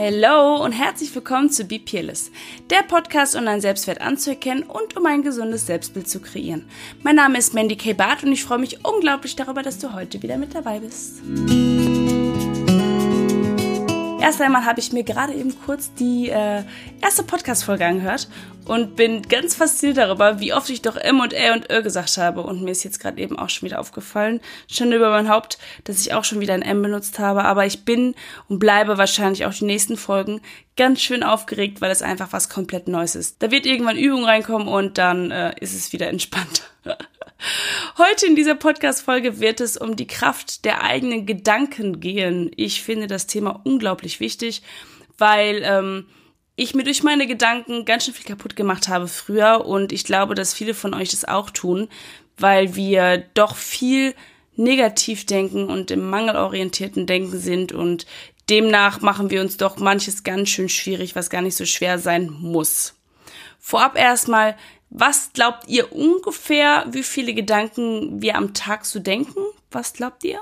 Hello und herzlich willkommen zu Be Peerless, der Podcast, um deinen Selbstwert anzuerkennen und um ein gesundes Selbstbild zu kreieren. Mein Name ist Mandy K. Barth und ich freue mich unglaublich darüber, dass du heute wieder mit dabei bist. Erst einmal habe ich mir gerade eben kurz die äh, erste Podcast-Folge angehört und bin ganz fasziniert darüber, wie oft ich doch M und L und Ö gesagt habe. Und mir ist jetzt gerade eben auch schon wieder aufgefallen, schon über mein Haupt, dass ich auch schon wieder ein M benutzt habe. Aber ich bin und bleibe wahrscheinlich auch die nächsten Folgen ganz schön aufgeregt, weil es einfach was komplett Neues ist. Da wird irgendwann Übung reinkommen und dann äh, ist es wieder entspannt. Heute in dieser Podcast-Folge wird es um die Kraft der eigenen Gedanken gehen. Ich finde das Thema unglaublich wichtig, weil ähm, ich mir durch meine Gedanken ganz schön viel kaputt gemacht habe früher und ich glaube, dass viele von euch das auch tun, weil wir doch viel negativ denken und im mangelorientierten Denken sind und demnach machen wir uns doch manches ganz schön schwierig, was gar nicht so schwer sein muss. Vorab erstmal, was glaubt ihr ungefähr, wie viele Gedanken wir am Tag so denken? Was glaubt ihr?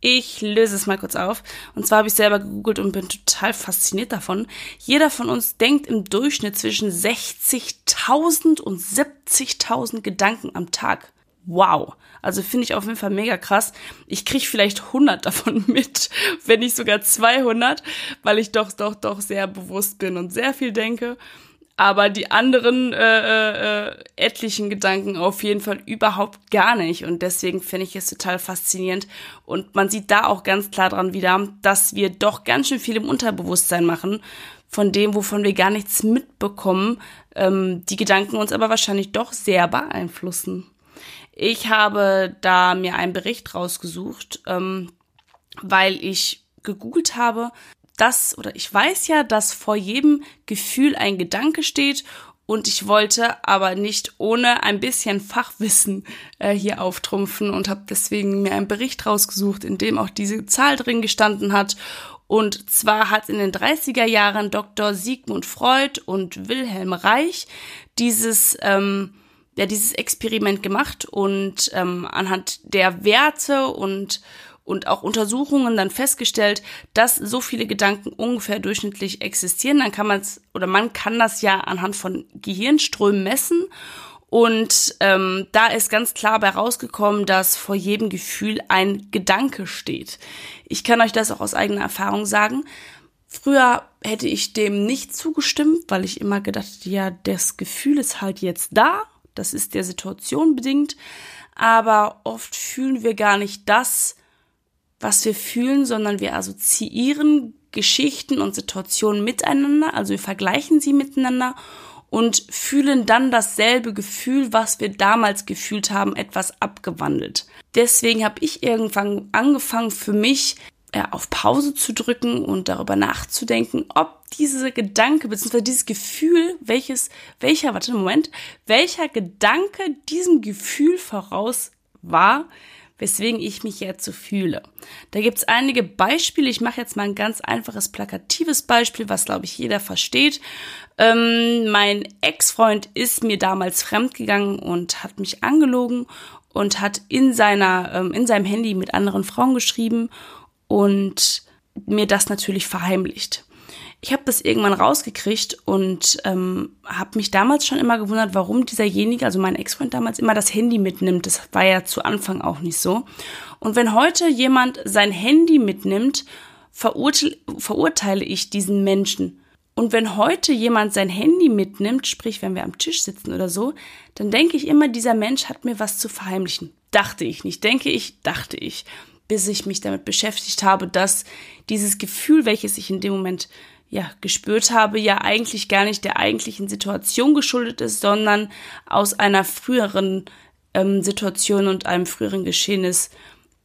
Ich löse es mal kurz auf. Und zwar habe ich selber gegoogelt und bin total fasziniert davon. Jeder von uns denkt im Durchschnitt zwischen 60.000 und 70.000 Gedanken am Tag. Wow. Also finde ich auf jeden Fall mega krass. Ich kriege vielleicht 100 davon mit, wenn nicht sogar 200, weil ich doch, doch, doch sehr bewusst bin und sehr viel denke aber die anderen äh, äh, etlichen Gedanken auf jeden Fall überhaupt gar nicht. Und deswegen finde ich es total faszinierend. Und man sieht da auch ganz klar dran wieder, dass wir doch ganz schön viel im Unterbewusstsein machen, von dem, wovon wir gar nichts mitbekommen, ähm, die Gedanken uns aber wahrscheinlich doch sehr beeinflussen. Ich habe da mir einen Bericht rausgesucht, ähm, weil ich gegoogelt habe, dass, oder ich weiß ja, dass vor jedem Gefühl ein Gedanke steht und ich wollte aber nicht ohne ein bisschen Fachwissen äh, hier auftrumpfen und habe deswegen mir einen Bericht rausgesucht, in dem auch diese Zahl drin gestanden hat. Und zwar hat in den 30er Jahren Dr. Sigmund Freud und Wilhelm Reich dieses, ähm, ja, dieses Experiment gemacht und ähm, anhand der Werte und und auch Untersuchungen dann festgestellt, dass so viele Gedanken ungefähr durchschnittlich existieren. Dann kann man es oder man kann das ja anhand von Gehirnströmen messen. Und ähm, da ist ganz klar bei rausgekommen, dass vor jedem Gefühl ein Gedanke steht. Ich kann euch das auch aus eigener Erfahrung sagen. Früher hätte ich dem nicht zugestimmt, weil ich immer gedacht, ja, das Gefühl ist halt jetzt da. Das ist der Situation bedingt. Aber oft fühlen wir gar nicht das, was wir fühlen, sondern wir assoziieren Geschichten und Situationen miteinander, also wir vergleichen sie miteinander und fühlen dann dasselbe Gefühl, was wir damals gefühlt haben, etwas abgewandelt. Deswegen habe ich irgendwann angefangen für mich ja, auf Pause zu drücken und darüber nachzudenken, ob diese Gedanke bzw. dieses Gefühl, welches, welcher, warte, Moment, welcher Gedanke diesem Gefühl voraus war, weswegen ich mich jetzt so fühle. Da gibt's einige Beispiele. Ich mache jetzt mal ein ganz einfaches, plakatives Beispiel, was, glaube ich, jeder versteht. Ähm, mein Ex-Freund ist mir damals fremdgegangen und hat mich angelogen und hat in seiner, ähm, in seinem Handy mit anderen Frauen geschrieben und mir das natürlich verheimlicht ich habe das irgendwann rausgekriegt und ähm, habe mich damals schon immer gewundert, warum dieserjenige, also mein Ex-Freund damals, immer das Handy mitnimmt. Das war ja zu Anfang auch nicht so. Und wenn heute jemand sein Handy mitnimmt, verurteile, verurteile ich diesen Menschen. Und wenn heute jemand sein Handy mitnimmt, sprich wenn wir am Tisch sitzen oder so, dann denke ich immer, dieser Mensch hat mir was zu verheimlichen. Dachte ich nicht, denke ich, dachte ich, bis ich mich damit beschäftigt habe, dass dieses Gefühl, welches ich in dem Moment ja, gespürt habe, ja eigentlich gar nicht der eigentlichen Situation geschuldet ist, sondern aus einer früheren ähm, Situation und einem früheren Geschehnis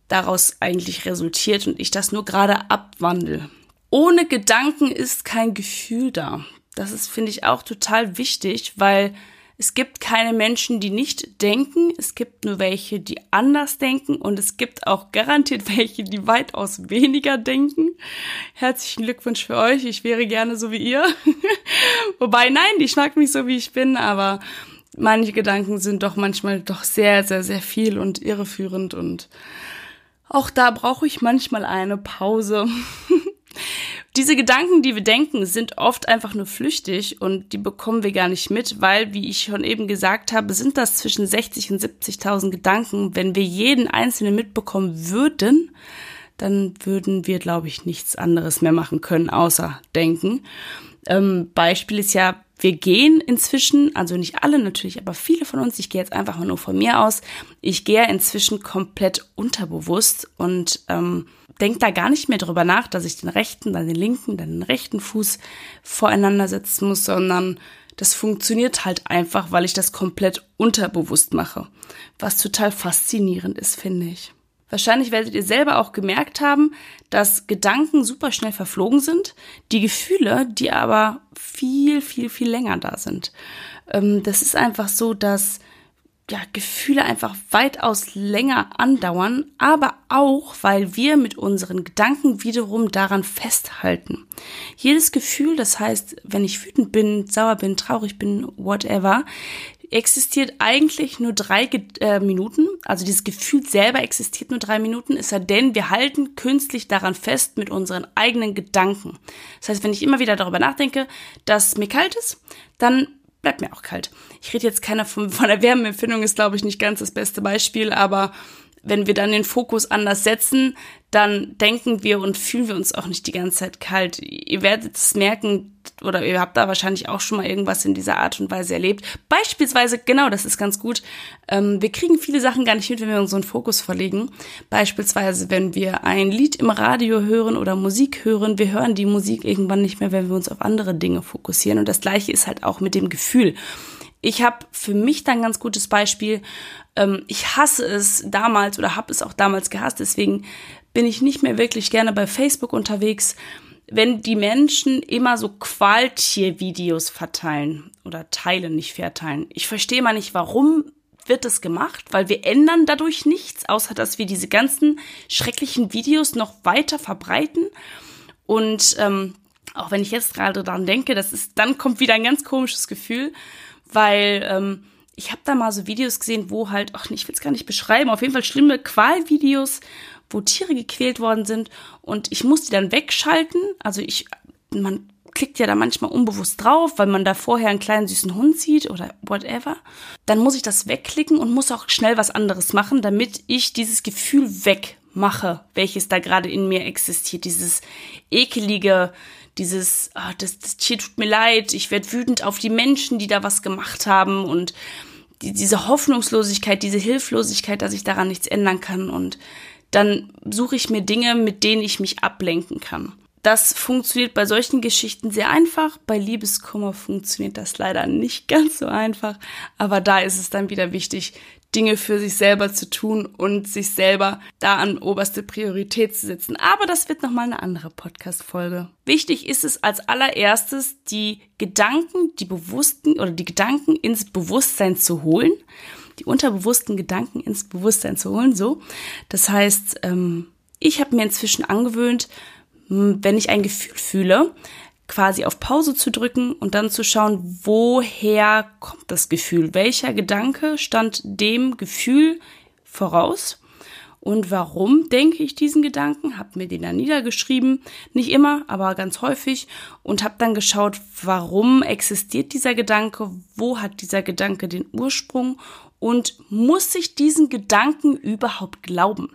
daraus eigentlich resultiert und ich das nur gerade abwandle. Ohne Gedanken ist kein Gefühl da. Das ist, finde ich, auch total wichtig, weil es gibt keine Menschen, die nicht denken. Es gibt nur welche, die anders denken. Und es gibt auch garantiert welche, die weitaus weniger denken. Herzlichen Glückwunsch für euch. Ich wäre gerne so wie ihr. Wobei, nein, ich mag mich so, wie ich bin. Aber manche Gedanken sind doch manchmal doch sehr, sehr, sehr viel und irreführend. Und auch da brauche ich manchmal eine Pause. Diese Gedanken, die wir denken, sind oft einfach nur flüchtig und die bekommen wir gar nicht mit, weil, wie ich schon eben gesagt habe, sind das zwischen 60 und 70.000 Gedanken. Wenn wir jeden einzelnen mitbekommen würden, dann würden wir, glaube ich, nichts anderes mehr machen können, außer denken. Ähm, Beispiel ist ja, wir gehen inzwischen, also nicht alle natürlich, aber viele von uns, ich gehe jetzt einfach nur von mir aus, ich gehe inzwischen komplett unterbewusst und ähm, denke da gar nicht mehr drüber nach, dass ich den rechten, dann den linken, dann den rechten Fuß voreinander setzen muss, sondern das funktioniert halt einfach, weil ich das komplett unterbewusst mache. Was total faszinierend ist, finde ich. Wahrscheinlich werdet ihr selber auch gemerkt haben, dass Gedanken super schnell verflogen sind, die Gefühle, die aber viel, viel, viel länger da sind. Ähm, das ist einfach so, dass ja, Gefühle einfach weitaus länger andauern, aber auch, weil wir mit unseren Gedanken wiederum daran festhalten. Jedes Gefühl, das heißt, wenn ich wütend bin, sauer bin, traurig bin, whatever, existiert eigentlich nur drei äh, Minuten. Also dieses Gefühl selber existiert nur drei Minuten, ist ja denn, wir halten künstlich daran fest mit unseren eigenen Gedanken. Das heißt, wenn ich immer wieder darüber nachdenke, dass mir kalt ist, dann bleibt mir auch kalt. Ich rede jetzt keiner von, von der Wärmeempfindung, ist glaube ich nicht ganz das beste Beispiel, aber wenn wir dann den Fokus anders setzen, dann denken wir und fühlen wir uns auch nicht die ganze Zeit kalt. Ihr werdet es merken, oder ihr habt da wahrscheinlich auch schon mal irgendwas in dieser Art und Weise erlebt. Beispielsweise, genau, das ist ganz gut. Ähm, wir kriegen viele Sachen gar nicht mit, wenn wir unseren Fokus verlegen. Beispielsweise, wenn wir ein Lied im Radio hören oder Musik hören, wir hören die Musik irgendwann nicht mehr, wenn wir uns auf andere Dinge fokussieren. Und das gleiche ist halt auch mit dem Gefühl. Ich habe für mich dann ein ganz gutes Beispiel. Ähm, ich hasse es damals oder habe es auch damals gehasst. Deswegen bin ich nicht mehr wirklich gerne bei Facebook unterwegs, wenn die Menschen immer so Qualtiervideos verteilen oder teilen, nicht verteilen. Ich verstehe mal nicht, warum wird das gemacht, weil wir ändern dadurch nichts, außer dass wir diese ganzen schrecklichen Videos noch weiter verbreiten. Und ähm, auch wenn ich jetzt gerade daran denke, das ist, dann kommt wieder ein ganz komisches Gefühl weil ähm, ich habe da mal so Videos gesehen, wo halt, ach, ich will es gar nicht beschreiben, auf jeden Fall schlimme Qualvideos, wo Tiere gequält worden sind und ich muss die dann wegschalten. Also ich, man klickt ja da manchmal unbewusst drauf, weil man da vorher einen kleinen süßen Hund sieht oder whatever. Dann muss ich das wegklicken und muss auch schnell was anderes machen, damit ich dieses Gefühl wegmache, welches da gerade in mir existiert. Dieses ekelige, dieses, oh, das, das Tier tut mir leid, ich werde wütend auf die Menschen, die da was gemacht haben und die, diese Hoffnungslosigkeit, diese Hilflosigkeit, dass ich daran nichts ändern kann und dann suche ich mir Dinge, mit denen ich mich ablenken kann. Das funktioniert bei solchen Geschichten sehr einfach. Bei Liebeskummer funktioniert das leider nicht ganz so einfach. Aber da ist es dann wieder wichtig, Dinge für sich selber zu tun und sich selber da an oberste Priorität zu setzen. Aber das wird nochmal eine andere Podcast-Folge. Wichtig ist es als allererstes, die Gedanken, die bewussten oder die Gedanken ins Bewusstsein zu holen, die unterbewussten Gedanken ins Bewusstsein zu holen, so. Das heißt, ähm, ich habe mir inzwischen angewöhnt, wenn ich ein Gefühl fühle, quasi auf Pause zu drücken und dann zu schauen, woher kommt das Gefühl? Welcher Gedanke stand dem Gefühl voraus? Und warum denke ich diesen Gedanken? Hab mir den dann niedergeschrieben, nicht immer, aber ganz häufig und habe dann geschaut, warum existiert dieser Gedanke? Wo hat dieser Gedanke den Ursprung? Und muss ich diesen Gedanken überhaupt glauben?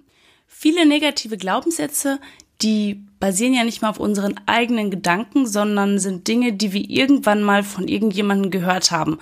Viele negative Glaubenssätze, die basieren ja nicht mal auf unseren eigenen Gedanken, sondern sind Dinge, die wir irgendwann mal von irgendjemandem gehört haben.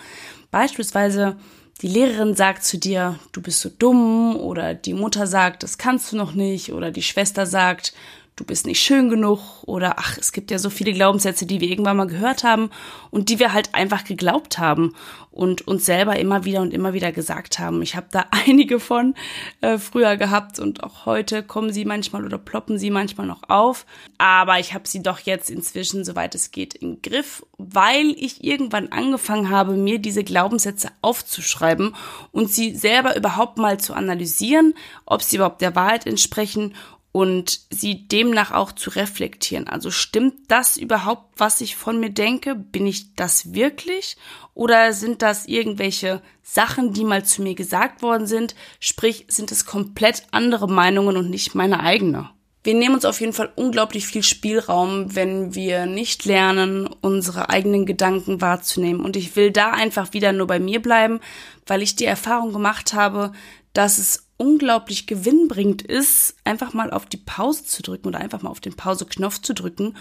Beispielsweise die Lehrerin sagt zu dir, du bist so dumm, oder die Mutter sagt, das kannst du noch nicht, oder die Schwester sagt, du bist nicht schön genug oder ach, es gibt ja so viele Glaubenssätze, die wir irgendwann mal gehört haben und die wir halt einfach geglaubt haben und uns selber immer wieder und immer wieder gesagt haben. Ich habe da einige von äh, früher gehabt und auch heute kommen sie manchmal oder ploppen sie manchmal noch auf, aber ich habe sie doch jetzt inzwischen, soweit es geht, im Griff, weil ich irgendwann angefangen habe, mir diese Glaubenssätze aufzuschreiben und sie selber überhaupt mal zu analysieren, ob sie überhaupt der Wahrheit entsprechen und sie demnach auch zu reflektieren. Also stimmt das überhaupt, was ich von mir denke? Bin ich das wirklich? Oder sind das irgendwelche Sachen, die mal zu mir gesagt worden sind? Sprich, sind es komplett andere Meinungen und nicht meine eigene? wir nehmen uns auf jeden Fall unglaublich viel Spielraum, wenn wir nicht lernen, unsere eigenen Gedanken wahrzunehmen. Und ich will da einfach wieder nur bei mir bleiben, weil ich die Erfahrung gemacht habe, dass es unglaublich gewinnbringend ist, einfach mal auf die Pause zu drücken oder einfach mal auf den Pause-Knopf zu drücken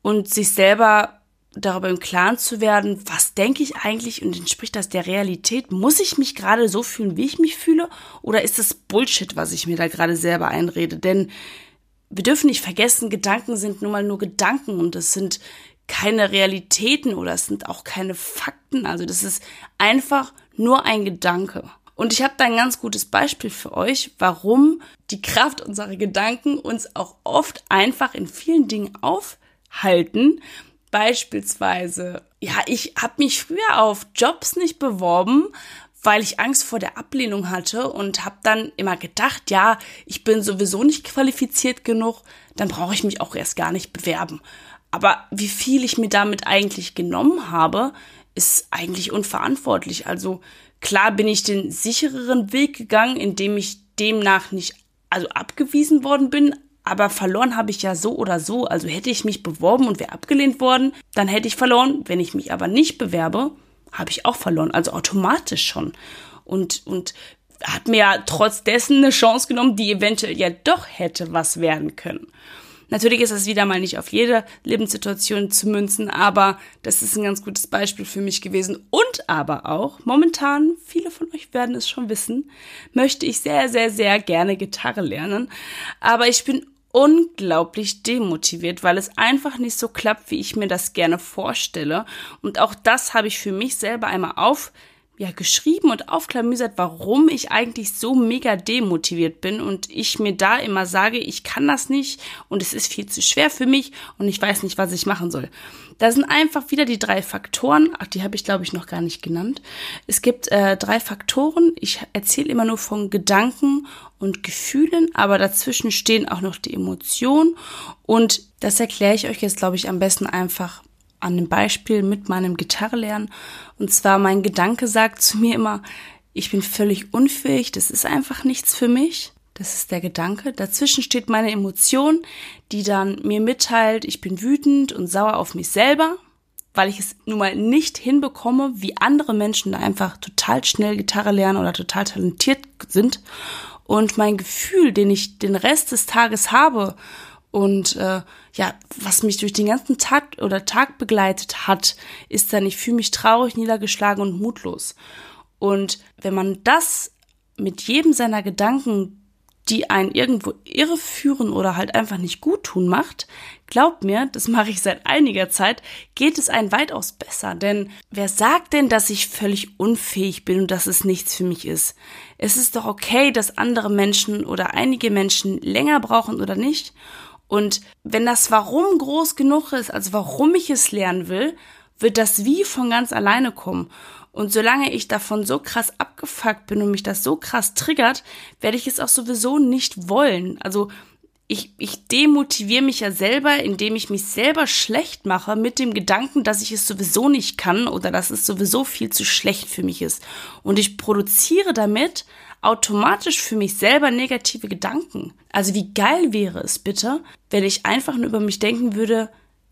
und sich selber darüber im Klaren zu werden, was denke ich eigentlich und entspricht das der Realität? Muss ich mich gerade so fühlen, wie ich mich fühle? Oder ist das Bullshit, was ich mir da gerade selber einrede? Denn wir dürfen nicht vergessen, Gedanken sind nun mal nur Gedanken und es sind keine Realitäten oder es sind auch keine Fakten. Also das ist einfach nur ein Gedanke. Und ich habe da ein ganz gutes Beispiel für euch, warum die Kraft unserer Gedanken uns auch oft einfach in vielen Dingen aufhalten. Beispielsweise, ja, ich habe mich früher auf Jobs nicht beworben, weil ich Angst vor der Ablehnung hatte und habe dann immer gedacht, ja, ich bin sowieso nicht qualifiziert genug, dann brauche ich mich auch erst gar nicht bewerben. Aber wie viel ich mir damit eigentlich genommen habe, ist eigentlich unverantwortlich. Also klar bin ich den sichereren Weg gegangen, indem ich demnach nicht also abgewiesen worden bin, aber verloren habe ich ja so oder so. Also hätte ich mich beworben und wäre abgelehnt worden, dann hätte ich verloren. Wenn ich mich aber nicht bewerbe, habe ich auch verloren, also automatisch schon. Und, und hat mir ja trotz dessen eine Chance genommen, die eventuell ja doch hätte was werden können. Natürlich ist das wieder mal nicht auf jede Lebenssituation zu münzen, aber das ist ein ganz gutes Beispiel für mich gewesen. Und aber auch, momentan, viele von euch werden es schon wissen, möchte ich sehr, sehr, sehr gerne Gitarre lernen. Aber ich bin unglaublich demotiviert, weil es einfach nicht so klappt, wie ich mir das gerne vorstelle. Und auch das habe ich für mich selber einmal auf ja, geschrieben und aufklamüsert, warum ich eigentlich so mega demotiviert bin und ich mir da immer sage, ich kann das nicht und es ist viel zu schwer für mich und ich weiß nicht, was ich machen soll. Da sind einfach wieder die drei Faktoren, ach, die habe ich glaube ich noch gar nicht genannt. Es gibt äh, drei Faktoren. Ich erzähle immer nur von Gedanken und Gefühlen, aber dazwischen stehen auch noch die Emotionen und das erkläre ich euch jetzt glaube ich am besten einfach an dem Beispiel mit meinem Gitarrelernen. Und zwar mein Gedanke sagt zu mir immer, ich bin völlig unfähig, das ist einfach nichts für mich. Das ist der Gedanke. Dazwischen steht meine Emotion, die dann mir mitteilt, ich bin wütend und sauer auf mich selber, weil ich es nun mal nicht hinbekomme, wie andere Menschen einfach total schnell Gitarre lernen oder total talentiert sind. Und mein Gefühl, den ich den Rest des Tages habe, und äh, ja, was mich durch den ganzen Tag oder Tag begleitet hat, ist dann, ich fühle mich traurig, niedergeschlagen und mutlos. Und wenn man das mit jedem seiner Gedanken, die einen irgendwo irreführen oder halt einfach nicht gut tun macht, glaubt mir, das mache ich seit einiger Zeit, geht es einen weitaus besser. Denn wer sagt denn, dass ich völlig unfähig bin und dass es nichts für mich ist? Es ist doch okay, dass andere Menschen oder einige Menschen länger brauchen oder nicht. Und wenn das Warum groß genug ist, also warum ich es lernen will, wird das Wie von ganz alleine kommen. Und solange ich davon so krass abgefuckt bin und mich das so krass triggert, werde ich es auch sowieso nicht wollen. Also ich, ich demotiviere mich ja selber, indem ich mich selber schlecht mache mit dem Gedanken, dass ich es sowieso nicht kann oder dass es sowieso viel zu schlecht für mich ist. Und ich produziere damit automatisch für mich selber negative Gedanken. Also wie geil wäre es bitte, wenn ich einfach nur über mich denken würde,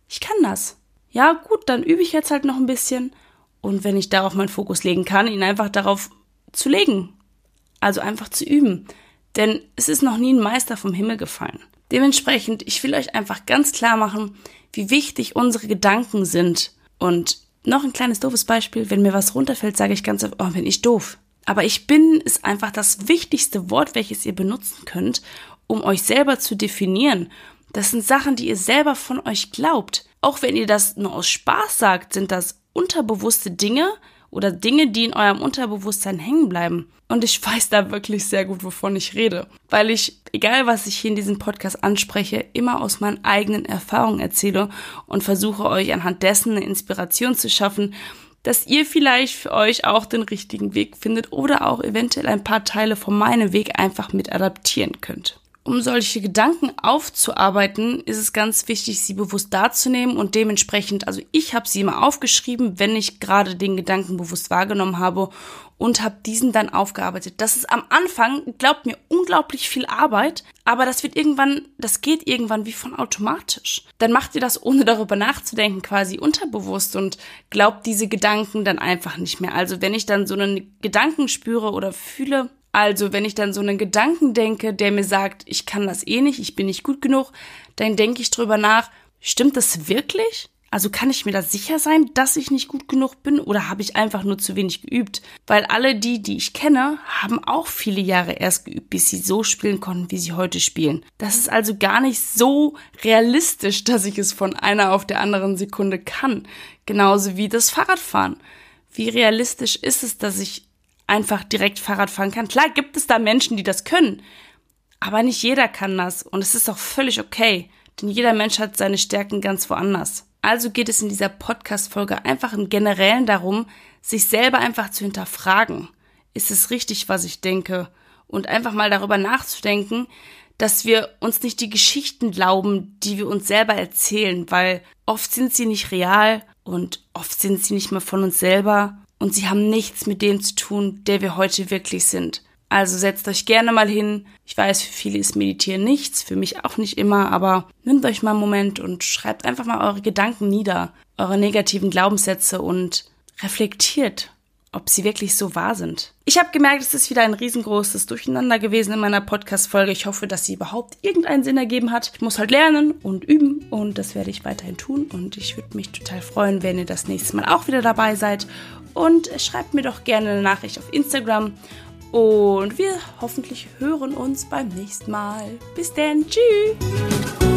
ich kann das. Ja, gut, dann übe ich jetzt halt noch ein bisschen. Und wenn ich darauf meinen Fokus legen kann, ihn einfach darauf zu legen. Also einfach zu üben. Denn es ist noch nie ein Meister vom Himmel gefallen. Dementsprechend, ich will euch einfach ganz klar machen, wie wichtig unsere Gedanken sind. Und noch ein kleines doofes Beispiel, wenn mir was runterfällt, sage ich ganz oft, oh, bin ich doof. Aber ich bin ist einfach das wichtigste Wort, welches ihr benutzen könnt, um euch selber zu definieren. Das sind Sachen, die ihr selber von euch glaubt. Auch wenn ihr das nur aus Spaß sagt, sind das unterbewusste Dinge oder Dinge, die in eurem Unterbewusstsein hängen bleiben. Und ich weiß da wirklich sehr gut, wovon ich rede. Weil ich, egal was ich hier in diesem Podcast anspreche, immer aus meinen eigenen Erfahrungen erzähle und versuche euch anhand dessen eine Inspiration zu schaffen, dass ihr vielleicht für euch auch den richtigen Weg findet oder auch eventuell ein paar Teile von meinem Weg einfach mit adaptieren könnt. Um solche Gedanken aufzuarbeiten, ist es ganz wichtig, sie bewusst darzunehmen und dementsprechend, also ich habe sie immer aufgeschrieben, wenn ich gerade den Gedanken bewusst wahrgenommen habe und habe diesen dann aufgearbeitet. Das ist am Anfang, glaubt mir, unglaublich viel Arbeit, aber das wird irgendwann, das geht irgendwann wie von automatisch. Dann macht ihr das ohne darüber nachzudenken, quasi unterbewusst und glaubt diese Gedanken dann einfach nicht mehr. Also wenn ich dann so einen Gedanken spüre oder fühle, also, wenn ich dann so einen Gedanken denke, der mir sagt, ich kann das eh nicht, ich bin nicht gut genug, dann denke ich drüber nach, stimmt das wirklich? Also kann ich mir da sicher sein, dass ich nicht gut genug bin oder habe ich einfach nur zu wenig geübt? Weil alle die, die ich kenne, haben auch viele Jahre erst geübt, bis sie so spielen konnten, wie sie heute spielen. Das ist also gar nicht so realistisch, dass ich es von einer auf der anderen Sekunde kann. Genauso wie das Fahrradfahren. Wie realistisch ist es, dass ich einfach direkt Fahrrad fahren kann. Klar gibt es da Menschen, die das können, aber nicht jeder kann das und es ist auch völlig okay, denn jeder Mensch hat seine Stärken ganz woanders. Also geht es in dieser Podcast-Folge einfach im Generellen darum, sich selber einfach zu hinterfragen. Ist es richtig, was ich denke? Und einfach mal darüber nachzudenken, dass wir uns nicht die Geschichten glauben, die wir uns selber erzählen, weil oft sind sie nicht real und oft sind sie nicht mehr von uns selber und sie haben nichts mit dem zu tun, der wir heute wirklich sind. Also setzt euch gerne mal hin. Ich weiß, für viele ist Meditieren nichts, für mich auch nicht immer, aber nehmt euch mal einen Moment und schreibt einfach mal eure Gedanken nieder, eure negativen Glaubenssätze und reflektiert, ob sie wirklich so wahr sind. Ich habe gemerkt, es ist wieder ein riesengroßes Durcheinander gewesen in meiner Podcast-Folge. Ich hoffe, dass sie überhaupt irgendeinen Sinn ergeben hat. Ich muss halt lernen und üben und das werde ich weiterhin tun und ich würde mich total freuen, wenn ihr das nächste Mal auch wieder dabei seid und schreibt mir doch gerne eine Nachricht auf Instagram. Und wir hoffentlich hören uns beim nächsten Mal. Bis dann. Tschüss.